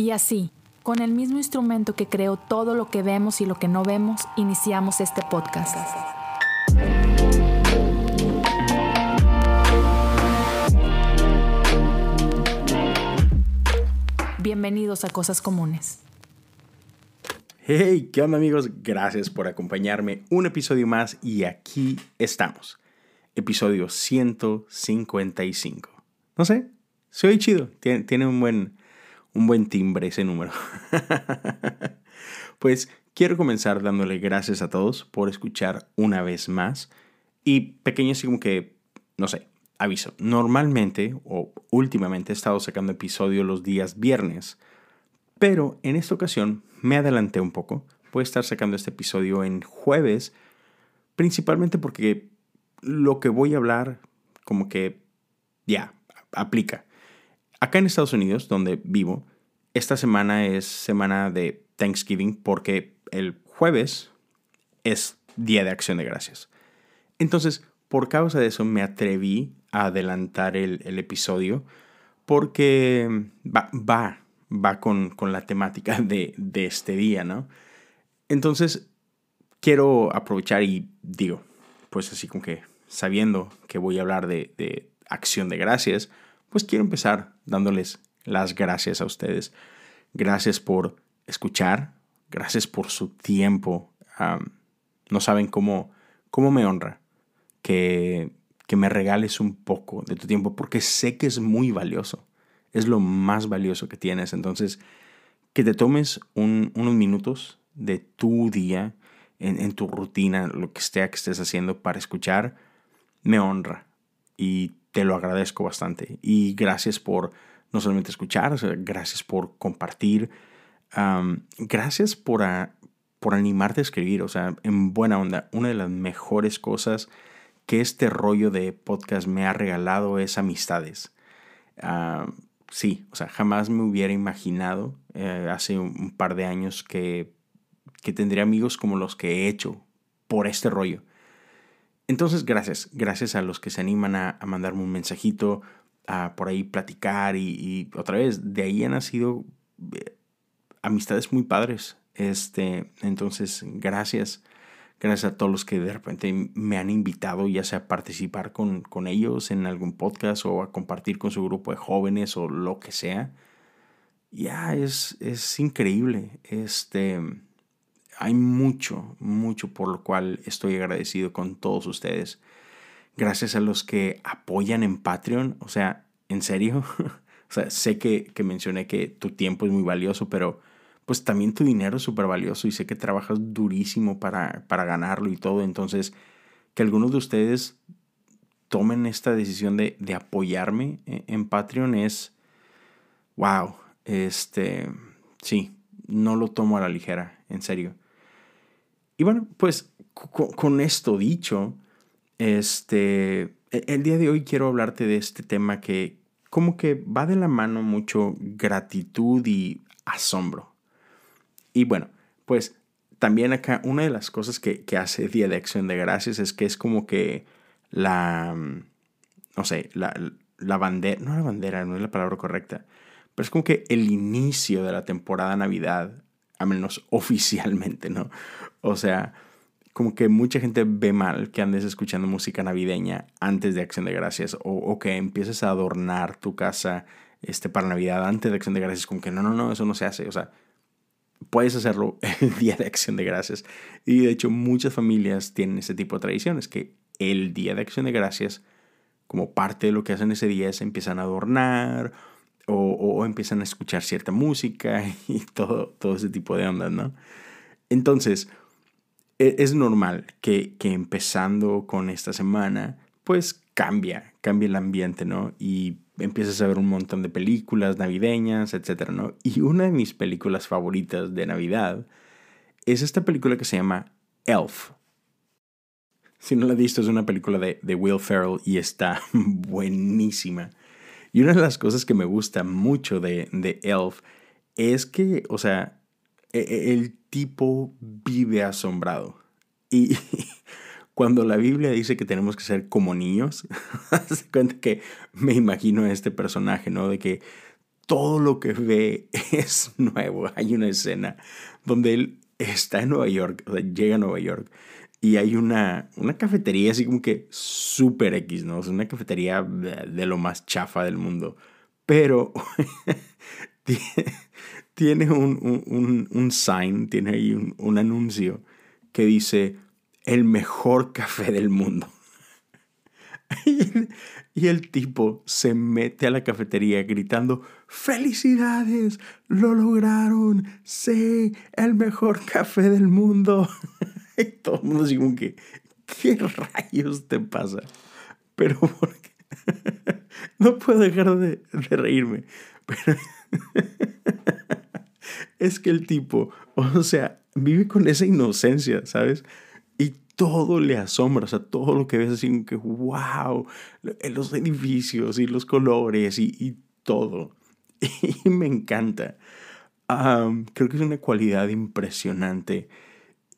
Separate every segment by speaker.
Speaker 1: Y así, con el mismo instrumento que creó todo lo que vemos y lo que no vemos, iniciamos este podcast. Bienvenidos a Cosas Comunes.
Speaker 2: Hey, ¿qué onda amigos? Gracias por acompañarme un episodio más y aquí estamos. Episodio 155. No sé, se oye chido, tiene, tiene un, buen, un buen timbre ese número. pues quiero comenzar dándole gracias a todos por escuchar una vez más y pequeño así como que, no sé, aviso, normalmente o últimamente he estado sacando episodio los días viernes, pero en esta ocasión me adelanté un poco. Voy a estar sacando este episodio en jueves, principalmente porque lo que voy a hablar como que ya aplica. Acá en Estados Unidos, donde vivo, esta semana es semana de Thanksgiving porque el jueves es Día de Acción de Gracias. Entonces, por causa de eso me atreví a adelantar el, episodio porque va, va, va con, la temática de, este día, ¿no? Entonces, quiero aprovechar y digo, pues así como que sabiendo que voy a hablar de acción de gracias, pues quiero empezar dándoles las gracias a ustedes. Gracias por escuchar, gracias por su tiempo. no saben cómo, cómo me honra que, que me regales un poco de tu tiempo, porque sé que es muy valioso. Es lo más valioso que tienes. Entonces, que te tomes unos minutos de tu día, en, tu rutina, lo que sea que estés haciendo para escuchar, me honra. Y te lo agradezco bastante. Y gracias por no solamente escuchar, gracias por compartir. gracias por, por animarte a escribir. O sea, en buena onda, una de las mejores cosas que este rollo de podcast me ha regalado es amistades. Sí, o sea, jamás me hubiera imaginado eh, hace un, par de años que, que tendría amigos como los que he hecho por este rollo. Entonces, gracias, gracias a los que se animan a, mandarme un mensajito, a por ahí platicar y, otra vez, de ahí han nacido eh, amistades muy padres. Este, entonces, gracias. Gracias a todos los que de repente me han invitado, ya sea a participar con, con ellos en algún podcast o a compartir con su grupo de jóvenes o lo que sea. Ya es, es increíble. Este, hay mucho, mucho por lo cual estoy agradecido con todos ustedes. Gracias a los que apoyan en Patreon. O sea, en serio. o sea, sé que, que mencioné que tu tiempo es muy valioso, pero pues también tu dinero es súper valioso y sé que trabajas durísimo para, para ganarlo y todo. Entonces, que algunos de ustedes tomen esta decisión de, de apoyarme e, en, Patreon es, wow, este, sí, no lo tomo a la ligera, en serio. Y bueno, pues con, esto dicho, este, e, el día de hoy quiero hablarte de este tema que como que va de la mano mucho gratitud y asombro. Y bueno, pues también acá una de las cosas que, hace Día de Acción de Gracias es que es como que la, mm, no sé, la, la bandera, no la bandera, no es la palabra correcta, pero es como que el inicio de la temporada Navidad, a menos oficialmente, ¿no? O sea, como que mucha gente ve mal que andes escuchando música navideña antes de Acción de Gracias o, o, que empieces a adornar tu casa este, para Navidad antes de Acción de Gracias, como que no, no, no, eso no se hace. O sea, puedes hacerlo el día de acción de gracias. Y de hecho muchas familias tienen ese tipo de tradiciones, que el día de acción de gracias, como parte de lo que hacen ese día, es empiezan a adornar o, empiezan a escuchar cierta música y todo, todo ese tipo de ondas, ¿no? Entonces, es normal que, que empezando con esta semana, pues cambia, cambia el ambiente, ¿no? Y empiezas a ver un montón de películas navideñas, etcétera, ¿no? Y una de mis películas favoritas de Navidad es esta película que se llama Elf. Si no la has visto, es una película de, de Will Ferrell y está buenísima. Y una de las cosas que me gusta mucho de, de Elf es que, o sea, e, e, el tipo vive asombrado. Y cuando la Biblia dice que tenemos que ser como niños, se cuenta que me imagino a este personaje, ¿no? De que todo lo que ve es nuevo. Hay una escena donde él está en Nueva York, o sea, llega a Nueva York y hay una, una cafetería así como que súper X, ¿no? Es una cafetería de lo más chafa del mundo. Pero tiene un, un, sign, tiene ahí un, un anuncio que dice el mejor café del mundo. Y el tipo se mete a la cafetería gritando, felicidades, lo lograron, sí, el mejor café del mundo. y todo el mundo así como que, ¿qué rayos te pasa? Pero porque no puedo dejar de, de reírme. Pero es que el tipo, o sea, vive con esa inocencia, ¿sabes? todo le asombra, o sea, todo lo que ves así que, wow, los edificios y los colores y, todo. Y me encanta. creo que es una cualidad impresionante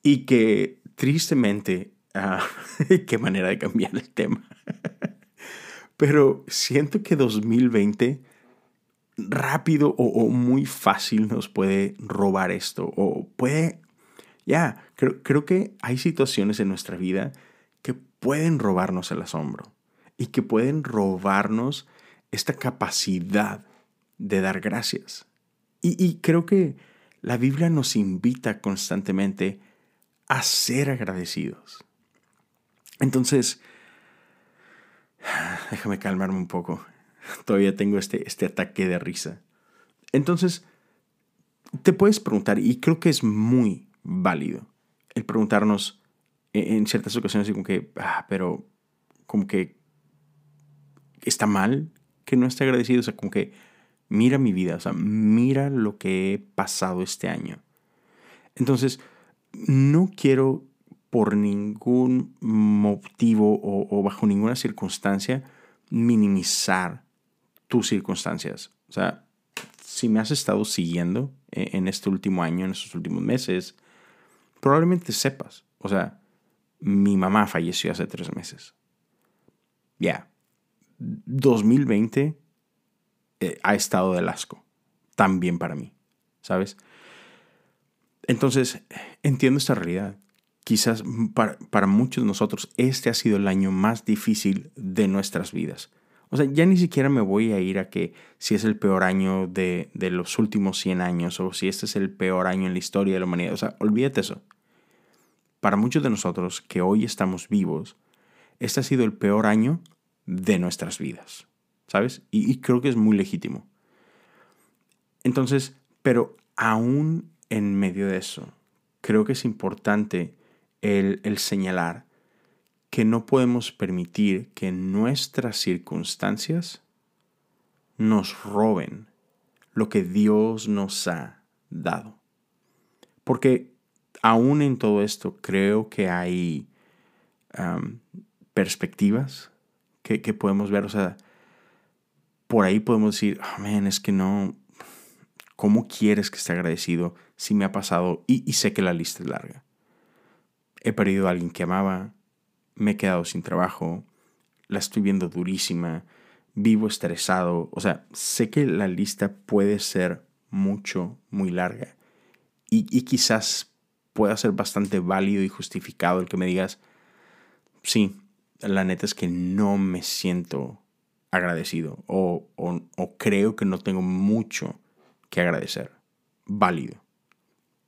Speaker 2: y que tristemente, uh, qué manera de cambiar el tema. Pero siento que 2020 rápido o, muy fácil nos puede robar esto o puede ya, creo, creo que hay situaciones en nuestra vida que pueden robarnos el asombro y que pueden robarnos esta capacidad de dar gracias. Y, y, creo que la Biblia nos invita constantemente a ser agradecidos. Entonces, déjame calmarme un poco. Todavía tengo este, este ataque de risa. Entonces, te puedes preguntar, y creo que es muy, válido. El preguntarnos en ciertas ocasiones, como que, ah, pero como que está mal que no esté agradecido. O sea, como que mira mi vida, o sea, mira lo que he pasado este año. Entonces, no quiero por ningún motivo o, bajo ninguna circunstancia minimizar tus circunstancias. O sea, si me has estado siguiendo eh, en este último año, en estos últimos meses, probablemente sepas. O sea, mi mamá falleció hace tres meses. Ya. 2020 eh, ha estado del asco. También para mí. ¿Sabes? Entonces, entiendo esta realidad. Quizás para, para, muchos de nosotros este ha sido el año más difícil de nuestras vidas. O sea, ya ni siquiera me voy a ir a que si es el peor año de, de los últimos 100 años o si este es el peor año en la historia de la humanidad. O sea, olvídate eso. Para muchos de nosotros que hoy estamos vivos, este ha sido el peor año de nuestras vidas, ¿sabes? Y, creo que es muy legítimo. Entonces, pero aún en medio de eso, creo que es importante el, el señalar que no podemos permitir que nuestras circunstancias nos roben lo que Dios nos ha dado. Porque aún en todo esto, creo que hay perspectivas que, podemos ver. O sea, por ahí podemos decir, oh, es que no, ¿cómo quieres que esté agradecido si me ha pasado? Y, y sé que la lista es larga. He perdido a alguien que amaba, me he quedado sin trabajo, la estoy viendo durísima, vivo estresado. O sea, sé que la lista puede ser mucho, muy larga. Y, y quizás pueda ser bastante válido y justificado el que me digas, sí, la neta es que no me siento agradecido o, o, creo que no tengo mucho que agradecer. Válido.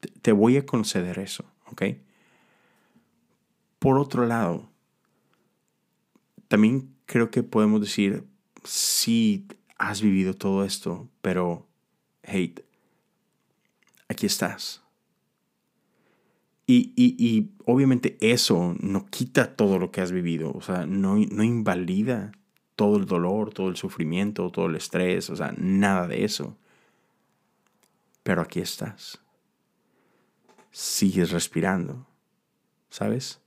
Speaker 2: Te, te voy a conceder eso, ¿ok? Por otro lado, también creo que podemos decir, sí, has vivido todo esto, pero, hey, aquí estás y, y, y, obviamente eso no quita todo lo que has vivido, o sea, no, no invalida todo el dolor, todo el sufrimiento, todo el estrés, o sea, nada de eso. Pero aquí estás. Sigues respirando, ¿sabes?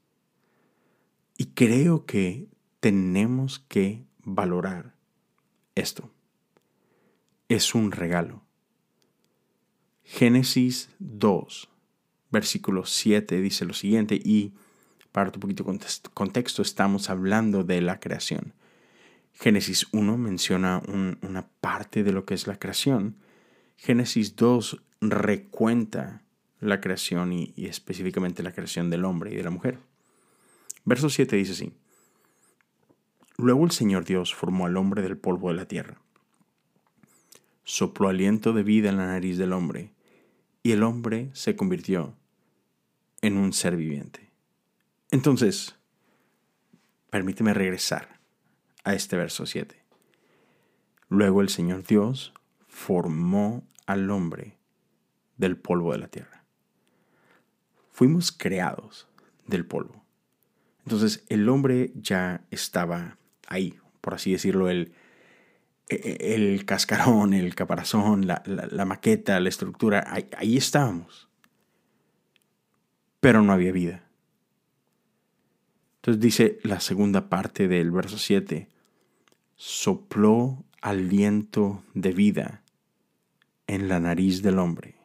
Speaker 2: Y creo que tenemos que valorar esto. Es un regalo. Génesis 2 versículo 7 dice lo siguiente, y para tu poquito contexto, estamos hablando de la creación. Génesis 1 menciona una parte de lo que es la creación. Génesis 2 recuenta la creación y, y, específicamente la creación del hombre y de la mujer. Verso 7 dice así. Luego el Señor Dios formó al hombre del polvo de la tierra. Sopló aliento de vida en la nariz del hombre y el hombre se convirtió en un ser viviente. Entonces, permíteme regresar a este verso 7. Luego el Señor Dios formó al hombre del polvo de la tierra. Fuimos creados del polvo. Entonces el hombre ya estaba ahí, por así decirlo, el, el cascarón, el caparazón, la, maqueta, la estructura, ahí, ahí estábamos. Pero no había vida. Entonces dice la segunda parte del verso 7, sopló aliento de vida en la nariz del hombre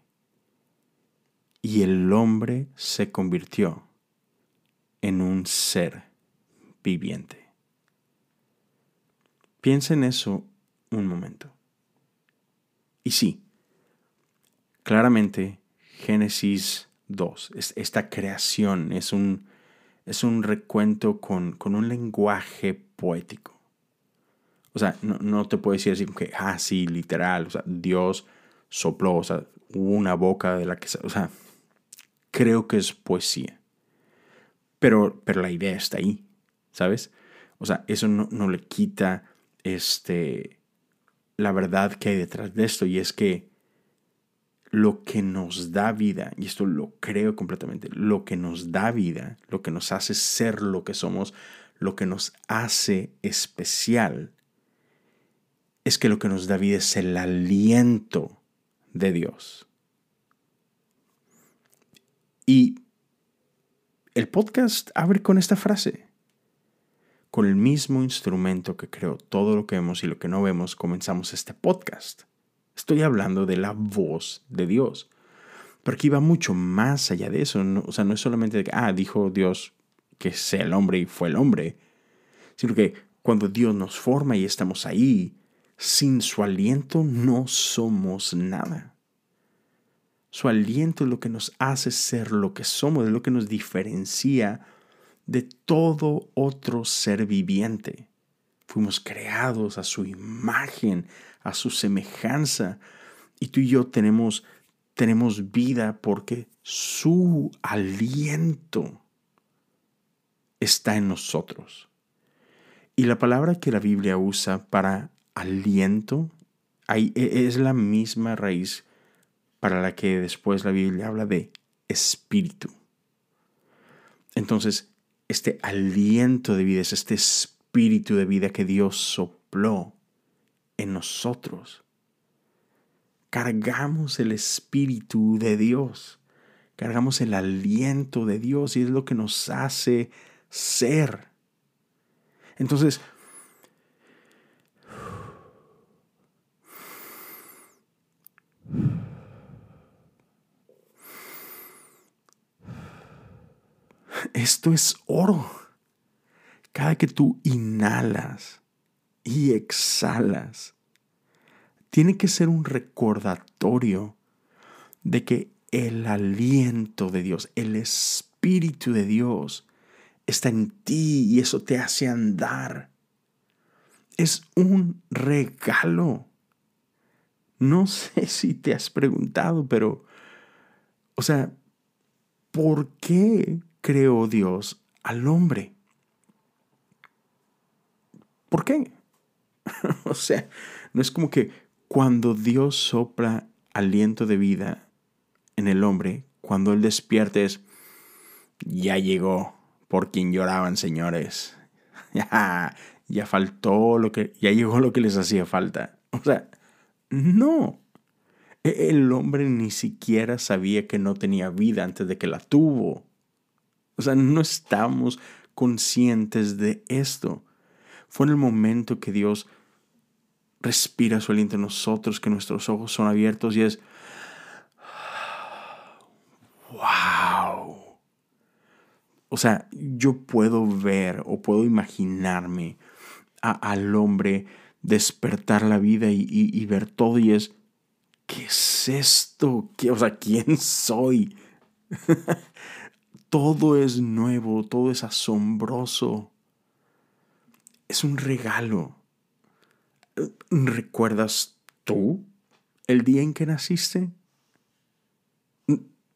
Speaker 2: y el hombre se convirtió en un ser viviente. Piensa en eso un momento. Y sí, claramente Génesis 2, esta creación es un, es un recuento con, con, un lenguaje poético. O sea, no, te puedo decir así como que, ah, sí, literal, o sea, Dios sopló, o sea, hubo una boca de la que, o sea, creo que es poesía. Pero, pero la idea está ahí, ¿sabes? O sea, eso no, no le quita este, la verdad que hay detrás de esto y es que lo que nos da vida, y esto lo creo completamente, lo que nos da vida, lo que nos hace ser lo que somos, lo que nos hace especial, es que lo que nos da vida es el aliento de Dios. Y el podcast abre con esta frase con el mismo instrumento que creó todo lo que vemos y lo que no vemos, comenzamos este podcast. Estoy hablando de la voz de Dios. Pero aquí va mucho más allá de eso. o sea, no es solamente que, ah, dijo Dios que sea el hombre y fue el hombre. Sino que cuando Dios nos forma y estamos ahí, sin su aliento no somos nada. Su aliento es lo que nos hace ser lo que somos, es lo que nos diferencia de todo otro ser viviente. Fuimos creados a su imagen, a su semejanza. Y tú y yo tenemos, tenemos vida porque su aliento está en nosotros. Y la palabra que la Biblia usa para aliento e, es la misma raíz para la que después la Biblia habla de espíritu. Entonces, este aliento de vida, es este espíritu de vida que Dios sopló en nosotros. Cargamos el espíritu de Dios, cargamos el aliento de Dios y es lo que nos hace ser. Entonces, Esto es oro. Cada que tú inhalas y exhalas, tiene que ser un recordatorio de que el aliento de Dios, el Espíritu de Dios está en ti y eso te hace andar. Es un regalo. No sé si te has preguntado, pero, o sea, ¿por qué creó Dios al hombre. ¿Por qué? o sea, no es como que cuando Dios sopla aliento de vida en el hombre, cuando él despierta es, ya llegó por quien lloraban, señores. Ya, ya faltó lo que, ya llegó lo que les hacía falta. O sea, no. E-, el hombre ni siquiera sabía que no tenía vida antes de que la tuvo. O sea, no estamos conscientes de esto. Fue en el momento que Dios respira su aliento en nosotros, que nuestros ojos son abiertos y es, wow. O sea, yo puedo ver o puedo imaginarme al hombre despertar la vida y, ver todo y es, ¿qué es esto? ¿Qué, o sea, ¿quién soy? todo es nuevo, todo es asombroso. Es un regalo. ¿Recuerdas tú el día en que naciste?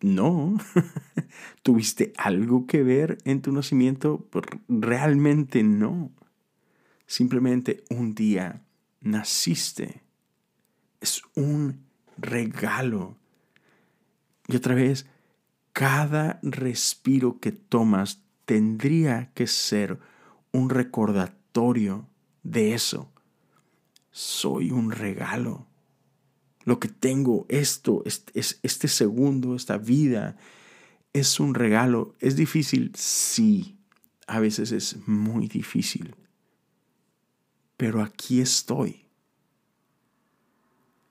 Speaker 2: No. ¿Tuviste algo que ver en tu nacimiento? Realmente no. Simplemente un día naciste. Es un regalo. Y otra vez, cada respiro que tomas tendría que ser un recordatorio de eso. Soy un regalo. Lo que tengo, esto, este segundo, esta vida, es un regalo. ¿Es difícil? Sí, a veces es muy difícil pero aquí estoy.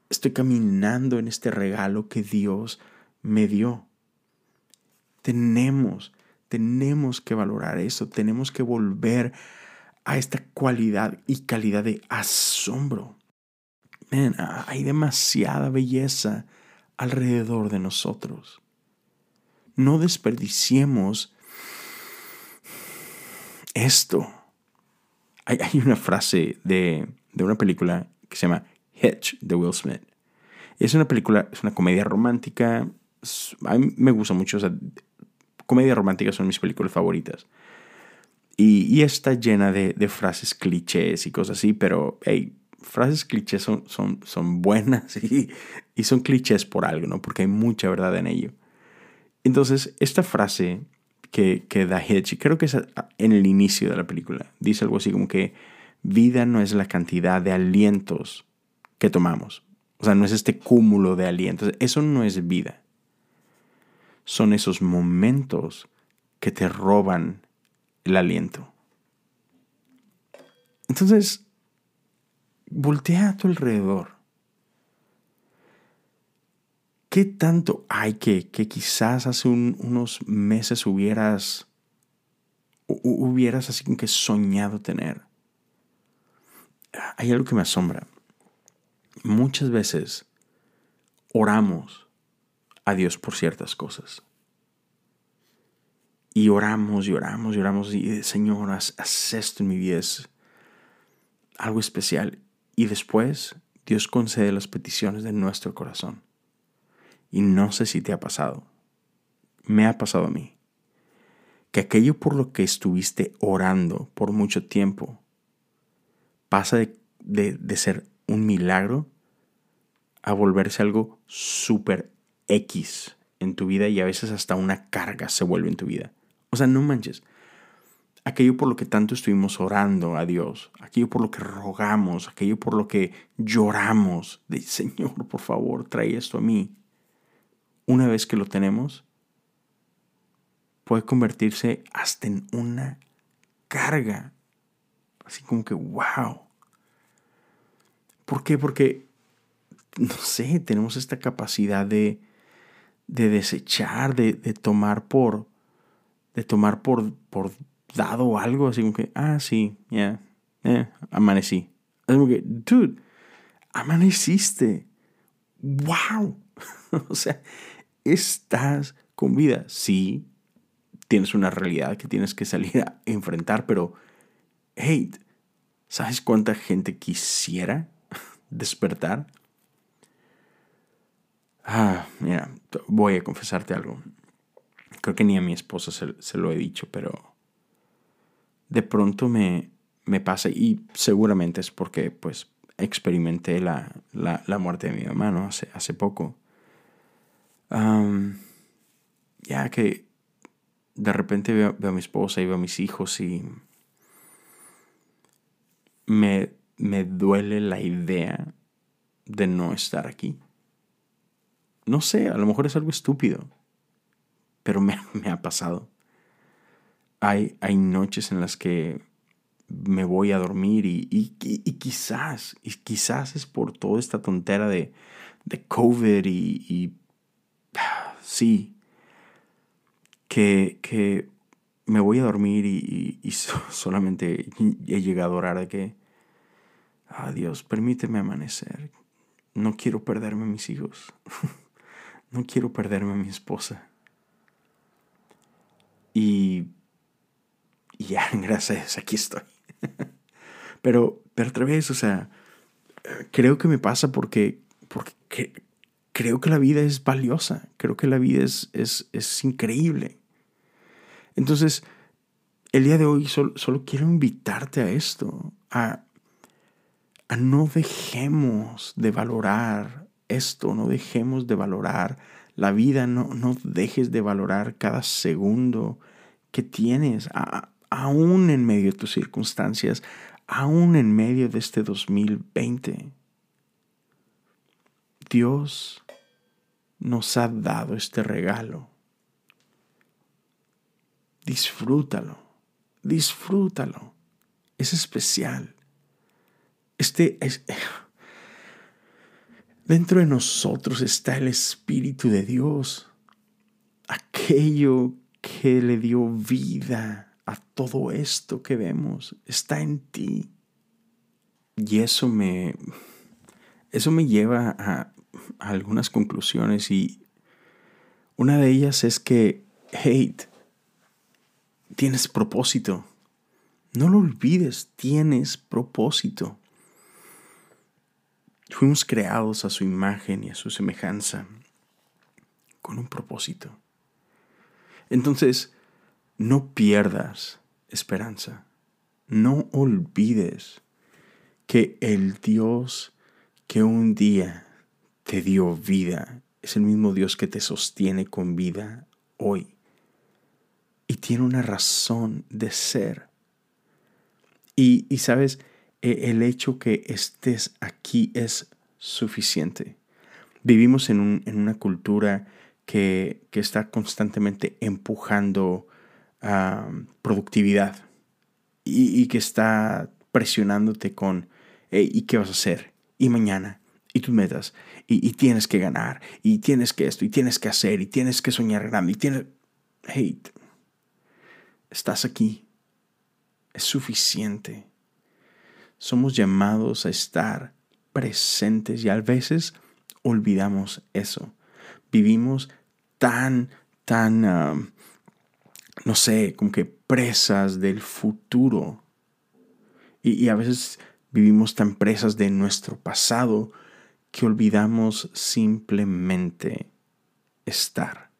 Speaker 2: Estoy caminando en este regalo que Dios me dio. Tenemos, tenemos que valorar eso, tenemos que volver a esta cualidad y calidad de asombro. hay demasiada belleza alrededor de nosotros. No desperdiciemos esto. Hay, una frase de, una película que se llama Hitch de Will Smith. Es una película, es una comedia romántica. A mí me gusta mucho. O comedias románticas son mis películas favoritas. Y, está llena de, frases clichés y cosas así, pero hey, frases clichés son, buenas y, y, son clichés por algo, ¿no? Porque hay mucha verdad en ello. Entonces, esta frase que, da Hitch, creo que es en el inicio de la película, dice algo así como que vida no es la cantidad de alientos que tomamos. O sea, no es este cúmulo de alientos. Eso no es vida. Son esos momentos que te roban el aliento. Entonces, voltea a tu alrededor. ¿Qué tanto hay que, que quizás hace unos meses hubieras, hubieras así como que soñado tener? Hay algo que me asombra. Muchas veces oramos a Dios por ciertas cosas. Y oramos y oramos y oramos y Señor, haz, esto en mi vida. Es algo especial. Y después Dios concede las peticiones de nuestro corazón. Y no sé si te ha pasado. Me ha pasado a mí. Que aquello por lo que estuviste orando por mucho tiempo pasa de, ser un milagro a volverse algo súper X en tu vida y a veces hasta una carga se vuelve en tu vida. O sea, no manches. Aquello por lo que tanto estuvimos orando a Dios, aquello por lo que rogamos, aquello por lo que lloramos, de Señor, por favor, trae esto a mí una vez que lo tenemos, puede convertirse hasta en una carga. Así como que, wow. ¿Por qué? Porque, no sé, tenemos esta capacidad de, de desechar, de, tomar por, de tomar por, por dado algo, así como que, ah, sí, ya, eh, amanecí. Así como que, dude, amaneciste. ¡Wow! o sea, estás con vida. Sí, tienes una realidad que tienes que salir a enfrentar, pero, hey, ¿sabes cuánta gente quisiera despertar? Ah, mira, voy a confesarte algo. Creo que ni a mi esposa se, lo he dicho, pero de pronto me, me, pasa y seguramente es porque pues experimenté la, la, muerte de mi mamá, Hace, hace poco ya que de repente veo, a mi esposa y veo a mis hijos y me, me duele la idea de no estar aquí. No sé, a lo mejor es algo estúpido, pero me, ha pasado. Hay, hay, noches en las que me voy a dormir y, y, quizás, y quizás es por toda esta tontera de, de COVID y sí, que, me voy a dormir y, solamente he llegado a orar de que, ah, Dios, permíteme amanecer. No quiero perderme a mis hijos. no quiero perderme a mi esposa. Y, y ya, gracias, aquí estoy. pero, pero otra vez, o sea, creo que me pasa porque, porque creo que la vida es valiosa, creo que la vida es, es, es increíble. Entonces, el día de hoy solo, solo quiero invitarte a esto, a, a no dejemos de valorar esto, no dejemos de valorar la vida, no, no dejes de valorar cada segundo que tienes, aún en medio de tus circunstancias, aún en medio de este 2020. Dios nos ha dado este regalo. Disfrútalo, disfrútalo. Es especial. Este es, dentro de nosotros está el Espíritu de Dios, aquello que le dio vida a todo esto que vemos, está en ti. Y eso me, eso me lleva a, algunas conclusiones y una de ellas es que, hate, tienes propósito. No lo olvides, tienes propósito. Fuimos creados a su imagen y a su semejanza con un propósito. Entonces, no pierdas esperanza. No olvides que el Dios que un día te dio vida es el mismo Dios que te sostiene con vida hoy. Y tiene una razón de ser. Y, sabes, e, el hecho que estés aquí es suficiente. Vivimos en, una cultura que, está constantemente empujando productividad y, que está presionándote con, ¿y qué vas a hacer? ¿Y mañana? ¿Y tus metas? Y, y, tienes que ganar, y tienes que esto, y tienes que hacer, y tienes que soñar grande, y tienes... Hey, estás aquí. Es suficiente. Somos llamados a estar presentes y a veces olvidamos eso. Vivimos tan, tan, no sé, como que presas del futuro. Y, a veces vivimos tan presas de nuestro pasado que olvidamos simplemente estar.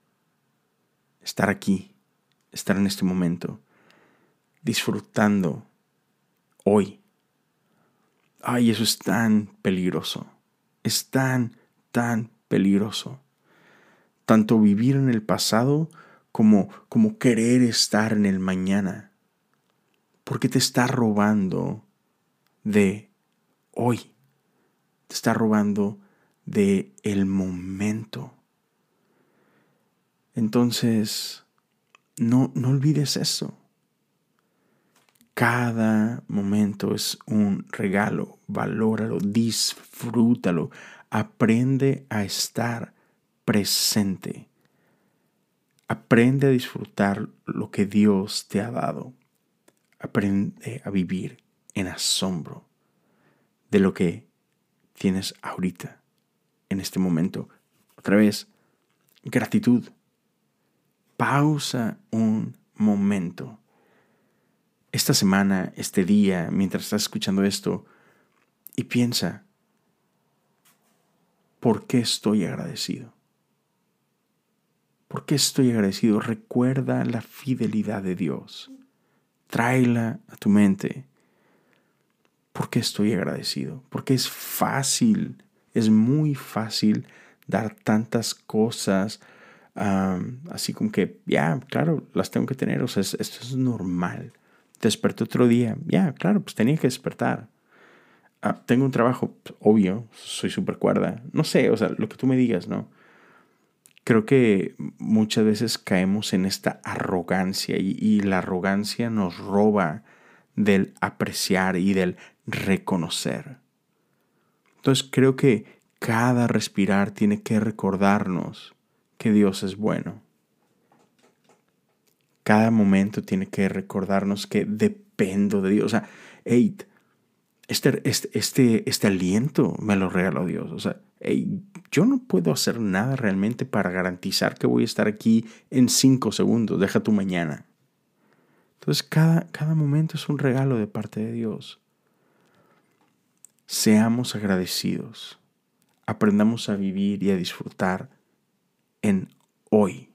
Speaker 2: Estar aquí, estar en este momento, disfrutando hoy Ay, eso es tan peligroso. Es tan, tan peligroso. Tanto vivir en el pasado como, como querer estar en el mañana. Porque te está robando de hoy. Te está robando de el momento. Entonces, no, no olvides eso. Cada momento es un regalo, valóralo, disfrútalo, aprende a estar presente. Aprende a disfrutar lo que Dios te ha dado. Aprende a vivir en asombro de lo que tienes ahorita, en este momento. Otra vez, gratitud. Pausa un momento esta semana, este día, mientras estás escuchando esto, y piensa, ¿por qué estoy agradecido? ¿Por qué estoy agradecido? Recuerda la fidelidad de Dios. Tráela a tu mente. ¿Por qué estoy agradecido? Porque es fácil, es muy fácil dar tantas cosas, así como que, ya, claro, las tengo que tener, o sea, esto es normal desperté otro día. Ya, claro, pues tenía que despertar. Ah, tengo un trabajo, pues, obvio, soy súper cuerda. No sé, o sea, lo que tú me digas, ¿no? Creo que muchas veces caemos en esta arrogancia y, y la arrogancia nos roba del apreciar y del reconocer. Entonces creo que cada respirar tiene que recordarnos que Dios es bueno cada momento tiene que recordarnos que dependo de Dios. O sea, hey, este, este, este, este aliento me lo regaló Dios. O sea, yo no puedo hacer nada realmente para garantizar que voy a estar aquí en cinco segundos. Deja tu mañana. Entonces cada, cada momento es un regalo de parte de Dios. Seamos agradecidos. Aprendamos a vivir y a disfrutar en hoy.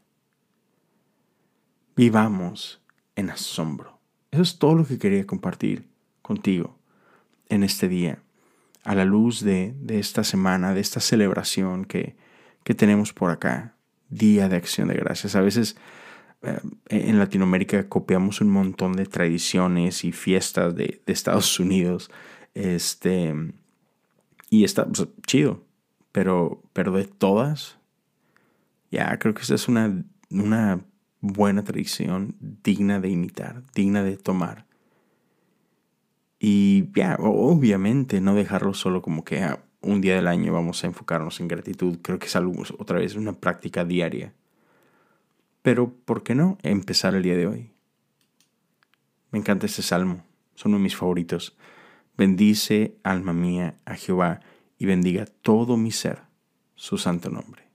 Speaker 2: Vivamos en asombro. Eso es todo lo que quería compartir contigo en este día, a la luz de, esta semana, de esta celebración que, que tenemos por acá, Día de Acción de Gracias. A veces eh, en Latinoamérica copiamos un montón de tradiciones y fiestas de, Estados Unidos. Este, y está chido. Pero, pero de todas, ya creo que esta es una, una buena tradición digna de imitar, digna de tomar. Y ya, obviamente no dejarlo solo como que ah, un día del año vamos a enfocarnos en gratitud. Creo que es algo, otra vez, una práctica diaria. Pero, ¿por qué no empezar el día de hoy? Me encanta este salmo, son uno de mis favoritos. Bendice, alma mía, a Jehová, y bendiga todo mi ser, su santo nombre.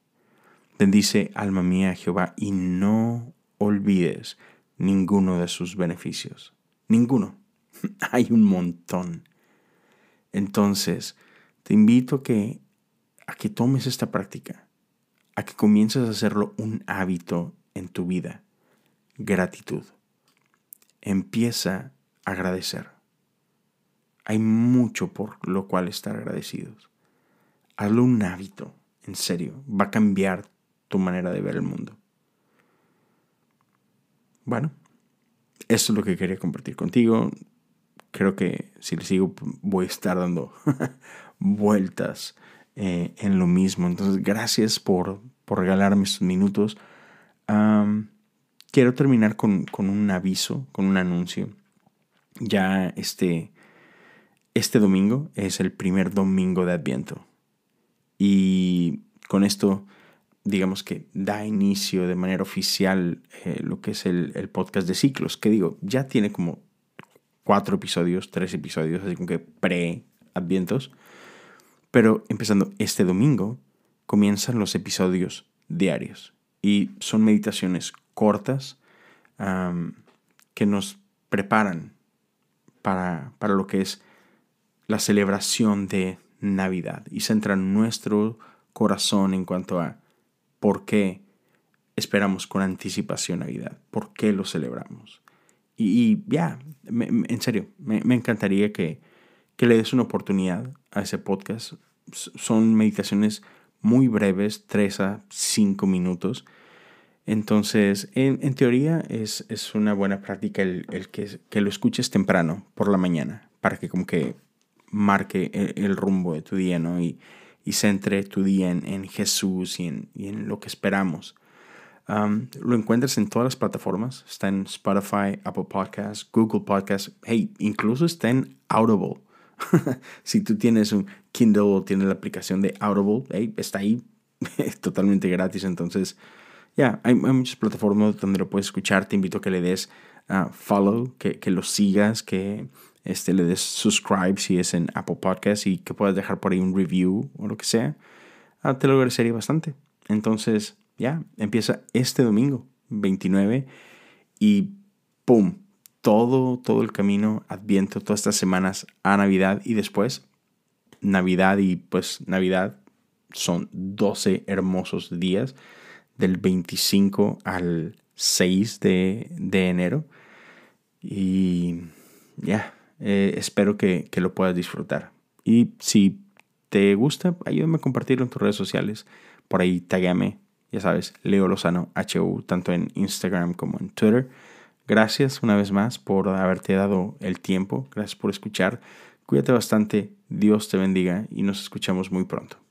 Speaker 2: Bendice, alma mía, a Jehová, y no olvides ninguno de sus beneficios. Ninguno. Hay un montón. Entonces, te invito a que, a que tomes esta práctica, a que comiences a hacerlo un hábito en tu vida. Gratitud. Empieza a agradecer. Hay mucho por lo cual estar agradecidos. Hazlo un hábito, en serio. Va a cambiar tu manera de ver el mundo. Bueno, eso es lo que quería compartir contigo creo que si le sigo voy a estar dando vueltas eh, en lo mismo. Entonces, gracias por, por regalarme estos minutos. quiero terminar con, un aviso, con un anuncio. Ya este, este domingo es el primer domingo de Adviento. Y con esto, digamos que da inicio de manera oficial eh, lo que es el, el podcast de ciclos, que digo, ya tiene como cuatro episodios, tres episodios, así como que pre-advientos. Pero empezando este domingo, comienzan los episodios diarios. Y son meditaciones cortas que nos preparan para, para lo que es la celebración de Navidad y centran nuestro corazón en cuanto a por qué esperamos con anticipación Navidad, por qué lo celebramos. Y, ya, en serio, me, encantaría que, le des una oportunidad a ese podcast. Son meditaciones muy breves, 3 a 5 minutos. Entonces, en, teoría es, una buena práctica el, que, que, lo escuches temprano, por la mañana, para que como que marque el, rumbo de tu día, ¿no? Y, y centre tu día en, Jesús y en, y en, lo que esperamos lo encuentras en todas las plataformas. Está en Spotify, Apple Podcasts, Google Podcasts. Hey, incluso está en Audible. si tú tienes un Kindle o tienes la aplicación de Audible, hey, está ahí totalmente gratis. Entonces, ya, hay, muchas plataformas donde lo puedes escuchar. Te invito a que le des uh, follow, que, que, lo sigas, que este, le des subscribe si es en Apple Podcasts y que puedas dejar por ahí un review o lo que sea. Ah, te lo agradecería bastante. Entonces, ya, empieza este domingo, 29, y ¡pum! Todo, todo el camino Adviento, todas estas semanas a Navidad y después Navidad y pues Navidad son 12 hermosos días del 25 al 6 de, enero. Y ya, eh, espero que, que, lo puedas disfrutar. Y si te gusta, ayúdame a compartirlo en tus redes sociales. Por ahí tagueame ya sabes, Leo Lozano HU, tanto en Instagram como en Twitter. Gracias una vez más por haberte dado el tiempo. Gracias por escuchar. Cuídate bastante. Dios te bendiga y nos escuchamos muy pronto.